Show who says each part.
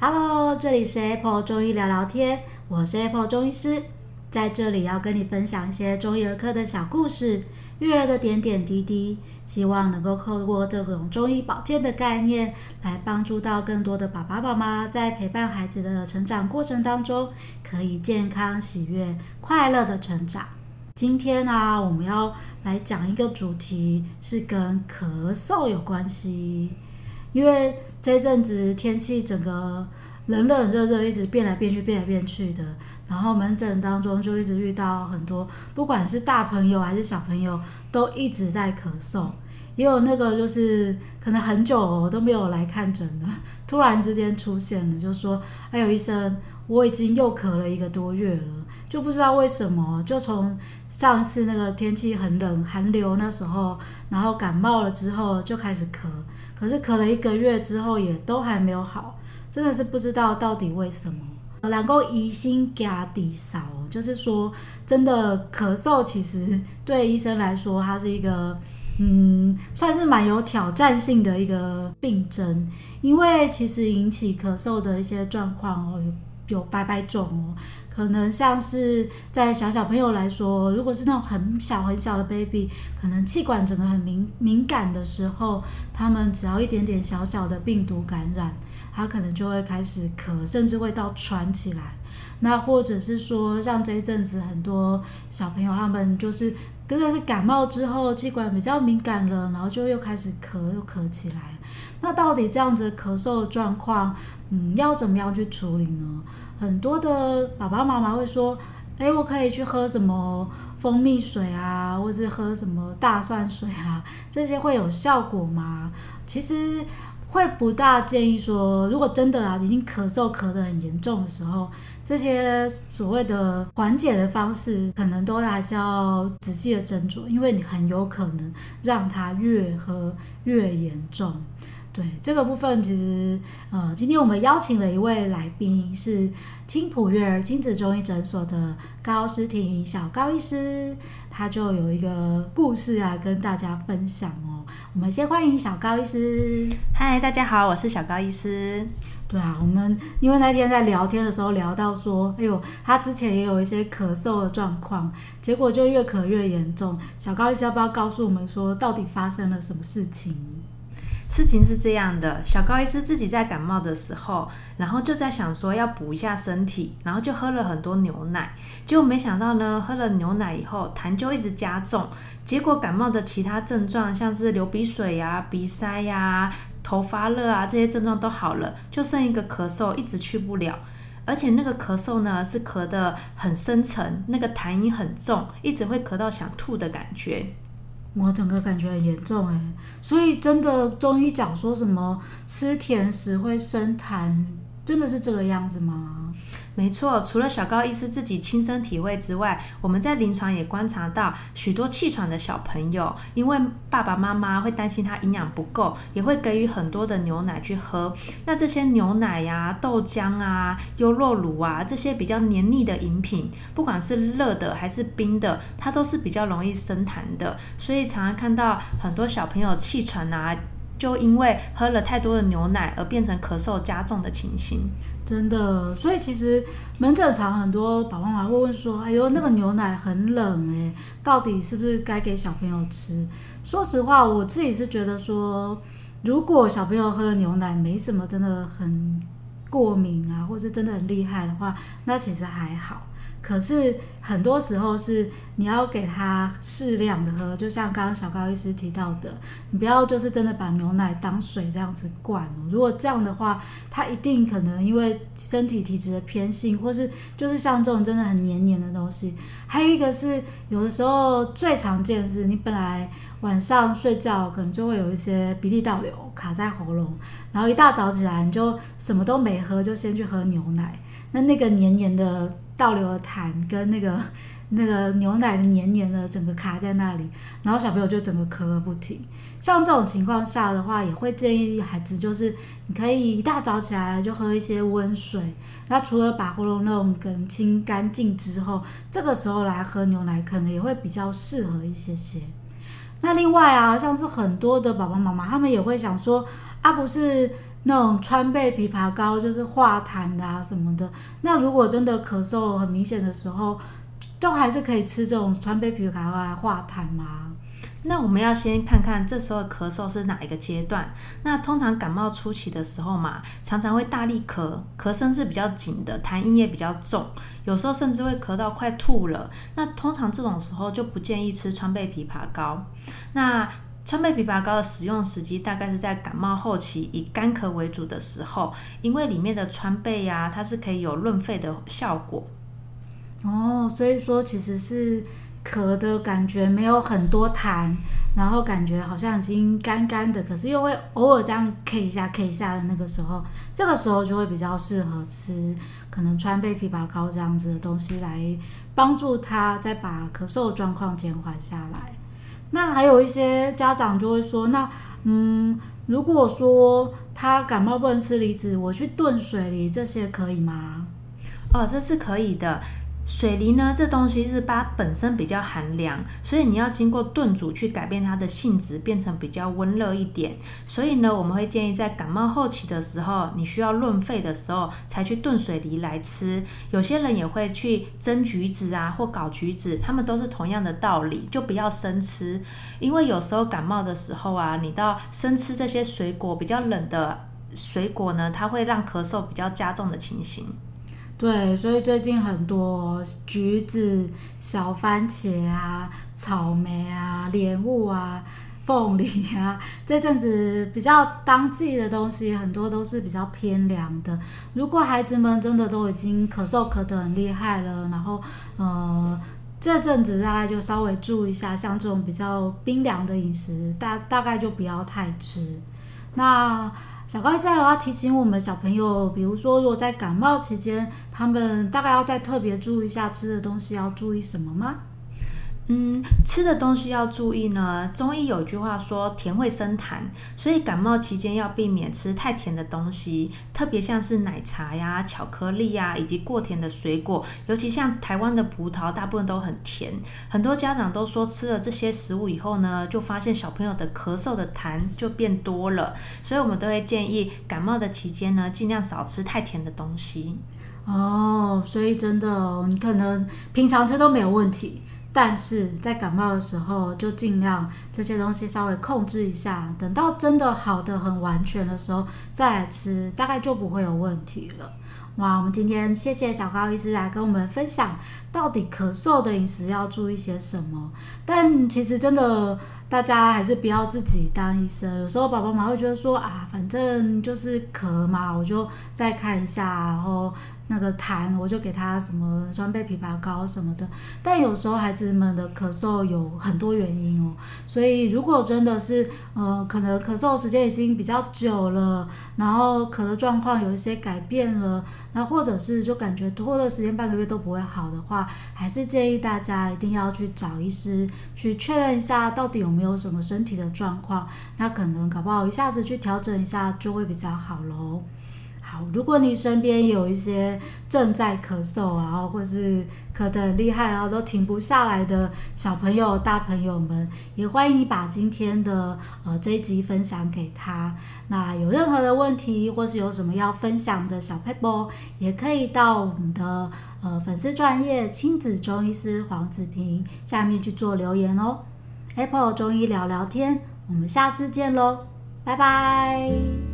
Speaker 1: Hello，这里是 Apple 中医聊聊天，我是 Apple 中医师，在这里要跟你分享一些中医儿科的小故事。育儿的点点滴滴，希望能够透过这种中医保健的概念，来帮助到更多的爸爸妈妈，在陪伴孩子的成长过程当中，可以健康、喜悦、快乐的成长。今天呢、啊，我们要来讲一个主题，是跟咳嗽有关系，因为这阵子天气整个。冷冷热热，一直变来变去，变来变去的。然后门诊当中就一直遇到很多，不管是大朋友还是小朋友，都一直在咳嗽。也有那个就是可能很久都没有来看诊的，突然之间出现了，就说：“哎呦，医生，我已经又咳了一个多月了，就不知道为什么，就从上次那个天气很冷寒流那时候，然后感冒了之后就开始咳，可是咳了一个月之后也都还没有好。”真的是不知道到底为什么，能够疑心加底少，就是说，真的咳嗽，其实对医生来说，它是一个，嗯，算是蛮有挑战性的一个病症，因为其实引起咳嗽的一些状况哦，有有百百种哦，可能像是在小小朋友来说，如果是那种很小很小的 baby，可能气管整个很敏敏感的时候，他们只要一点点小小的病毒感染。他可能就会开始咳，甚至会到喘起来。那或者是说，像这一阵子很多小朋友，他们就是真的是感冒之后，气管比较敏感了，然后就又开始咳，又咳起来。那到底这样子咳嗽的状况，嗯，要怎么样去处理呢？很多的爸爸妈妈会说，诶，我可以去喝什么蜂蜜水啊，或是喝什么大蒜水啊，这些会有效果吗？其实。会不大建议说，如果真的啊已经咳嗽咳得很严重的时候，这些所谓的缓解的方式，可能都还是要仔细的斟酌，因为你很有可能让它越喝越严重。对这个部分，其实呃，今天我们邀请了一位来宾，是青浦悦儿亲子中医诊所的高诗婷小高医师，他就有一个故事啊跟大家分享哦。我们先欢迎小高医师。
Speaker 2: 嗨，大家好，我是小高医师。
Speaker 1: 对啊，我们因为那天在聊天的时候聊到说，哎呦，他之前也有一些咳嗽的状况，结果就越咳越严重。小高医师要不要告诉我们说，到底发生了什么事情？
Speaker 2: 事情是这样的，小高医师自己在感冒的时候，然后就在想说要补一下身体，然后就喝了很多牛奶，结果没想到呢，喝了牛奶以后痰就一直加重，结果感冒的其他症状，像是流鼻水呀、鼻塞呀、啊、头发热啊这些症状都好了，就剩一个咳嗽一直去不了，而且那个咳嗽呢是咳得很深沉，那个痰音很重，一直会咳到想吐的感觉。
Speaker 1: 我整个感觉很严重哎，所以真的中医讲说什么吃甜食会生痰，真的是这个样子吗？
Speaker 2: 没错，除了小高医师自己亲身体会之外，我们在临床也观察到许多气喘的小朋友，因为爸爸妈妈会担心他营养不够，也会给予很多的牛奶去喝。那这些牛奶呀、豆浆啊、优酪乳啊这些比较黏腻的饮品，不管是热的还是冰的，它都是比较容易生痰的。所以常常看到很多小朋友气喘啊。就因为喝了太多的牛奶而变成咳嗽加重的情形，
Speaker 1: 真的。所以其实门诊常很多爸爸妈妈会问说：“哎呦，那个牛奶很冷诶，到底是不是该给小朋友吃？”说实话，我自己是觉得说，如果小朋友喝的牛奶没什么真的很过敏啊，或是真的很厉害的话，那其实还好。可是很多时候是你要给他适量的喝，就像刚刚小高医师提到的，你不要就是真的把牛奶当水这样子灌哦。如果这样的话，他一定可能因为身体体质的偏性，或是就是像这种真的很黏黏的东西。还有一个是有的时候最常见的是，你本来晚上睡觉可能就会有一些鼻涕倒流。卡在喉咙，然后一大早起来你就什么都没喝，就先去喝牛奶，那那个黏黏的倒流的痰跟那个。那个牛奶的黏黏的，整个卡在那里，然后小朋友就整个咳个不停。像这种情况下的话，也会建议孩子就是，你可以一大早起来就喝一些温水。那除了把喉咙那种梗清干净之后，这个时候来喝牛奶，可能也会比较适合一些些。那另外啊，像是很多的爸爸妈妈，他们也会想说，啊，不是那种川贝枇杷膏就是化痰的啊什么的。那如果真的咳嗽很明显的时候，都还是可以吃这种川贝枇杷膏来化痰吗？
Speaker 2: 那我们要先看看这时候咳嗽是哪一个阶段。那通常感冒初期的时候嘛，常常会大力咳，咳声是比较紧的，痰音也比较重，有时候甚至会咳到快吐了。那通常这种时候就不建议吃川贝枇杷膏。那川贝枇杷膏的使用时机大概是在感冒后期，以干咳为主的时候，因为里面的川贝呀、它是可以有润肺的效果。
Speaker 1: 哦，所以说其实是咳的感觉没有很多痰，然后感觉好像已经干干的，可是又会偶尔这样 K 一下 K 一下的那个时候，这个时候就会比较适合吃可能川贝枇杷膏这样子的东西来帮助他再把咳嗽状况减缓下来。那还有一些家长就会说，那嗯，如果说他感冒不能吃梨子，我去炖水梨这些可以吗？
Speaker 2: 哦，这是可以的。水梨呢，这东西是它本身比较寒凉，所以你要经过炖煮去改变它的性质，变成比较温热一点。所以呢，我们会建议在感冒后期的时候，你需要润肺的时候，才去炖水梨来吃。有些人也会去蒸橘子啊，或搞橘子，他们都是同样的道理，就不要生吃。因为有时候感冒的时候啊，你到生吃这些水果比较冷的水果呢，它会让咳嗽比较加重的情形。
Speaker 1: 对，所以最近很多橘子、小番茄啊、草莓啊、莲雾啊、凤梨啊，这阵子比较当季的东西，很多都是比较偏凉的。如果孩子们真的都已经咳嗽咳得很厉害了，然后呃这阵子大概就稍微注意一下，像这种比较冰凉的饮食，大大概就不要太吃。那小高医生要提醒我们小朋友，比如说如果在感冒期间，他们大概要再特别注意一下吃的东西要注意什么吗？
Speaker 2: 嗯，吃的东西要注意呢。中医有句话说，甜会生痰，所以感冒期间要避免吃太甜的东西，特别像是奶茶呀、巧克力呀，以及过甜的水果。尤其像台湾的葡萄，大部分都很甜。很多家长都说，吃了这些食物以后呢，就发现小朋友的咳嗽的痰就变多了。所以我们都会建议，感冒的期间呢，尽量少吃太甜的东西。
Speaker 1: 哦，所以真的，你可能平常吃都没有问题。但是在感冒的时候，就尽量这些东西稍微控制一下，等到真的好的很完全的时候再来吃，大概就不会有问题了。哇，我们今天谢谢小高医师来跟我们分享，到底咳嗽的饮食要注意些什么。但其实真的，大家还是不要自己当医生。有时候爸爸妈妈会觉得说啊，反正就是咳嘛，我就再看一下，然后。那个痰，我就给他什么川贝枇杷膏什么的。但有时候孩子们的咳嗽有很多原因哦，所以如果真的是呃，可能咳嗽时间已经比较久了，然后咳的状况有一些改变了，那或者是就感觉拖了时间半个月都不会好的话，还是建议大家一定要去找医师去确认一下到底有没有什么身体的状况。那可能搞不好一下子去调整一下就会比较好喽。好，如果你身边有一些正在咳嗽啊，或是咳得很厉害，然后都停不下来的小朋友、大朋友们，也欢迎你把今天的呃这一集分享给他。那有任何的问题，或是有什么要分享的小撇步，也可以到我们的呃粉丝专业亲子中医师黄子平下面去做留言哦。Apple 中医聊聊天，我们下次见喽，拜拜。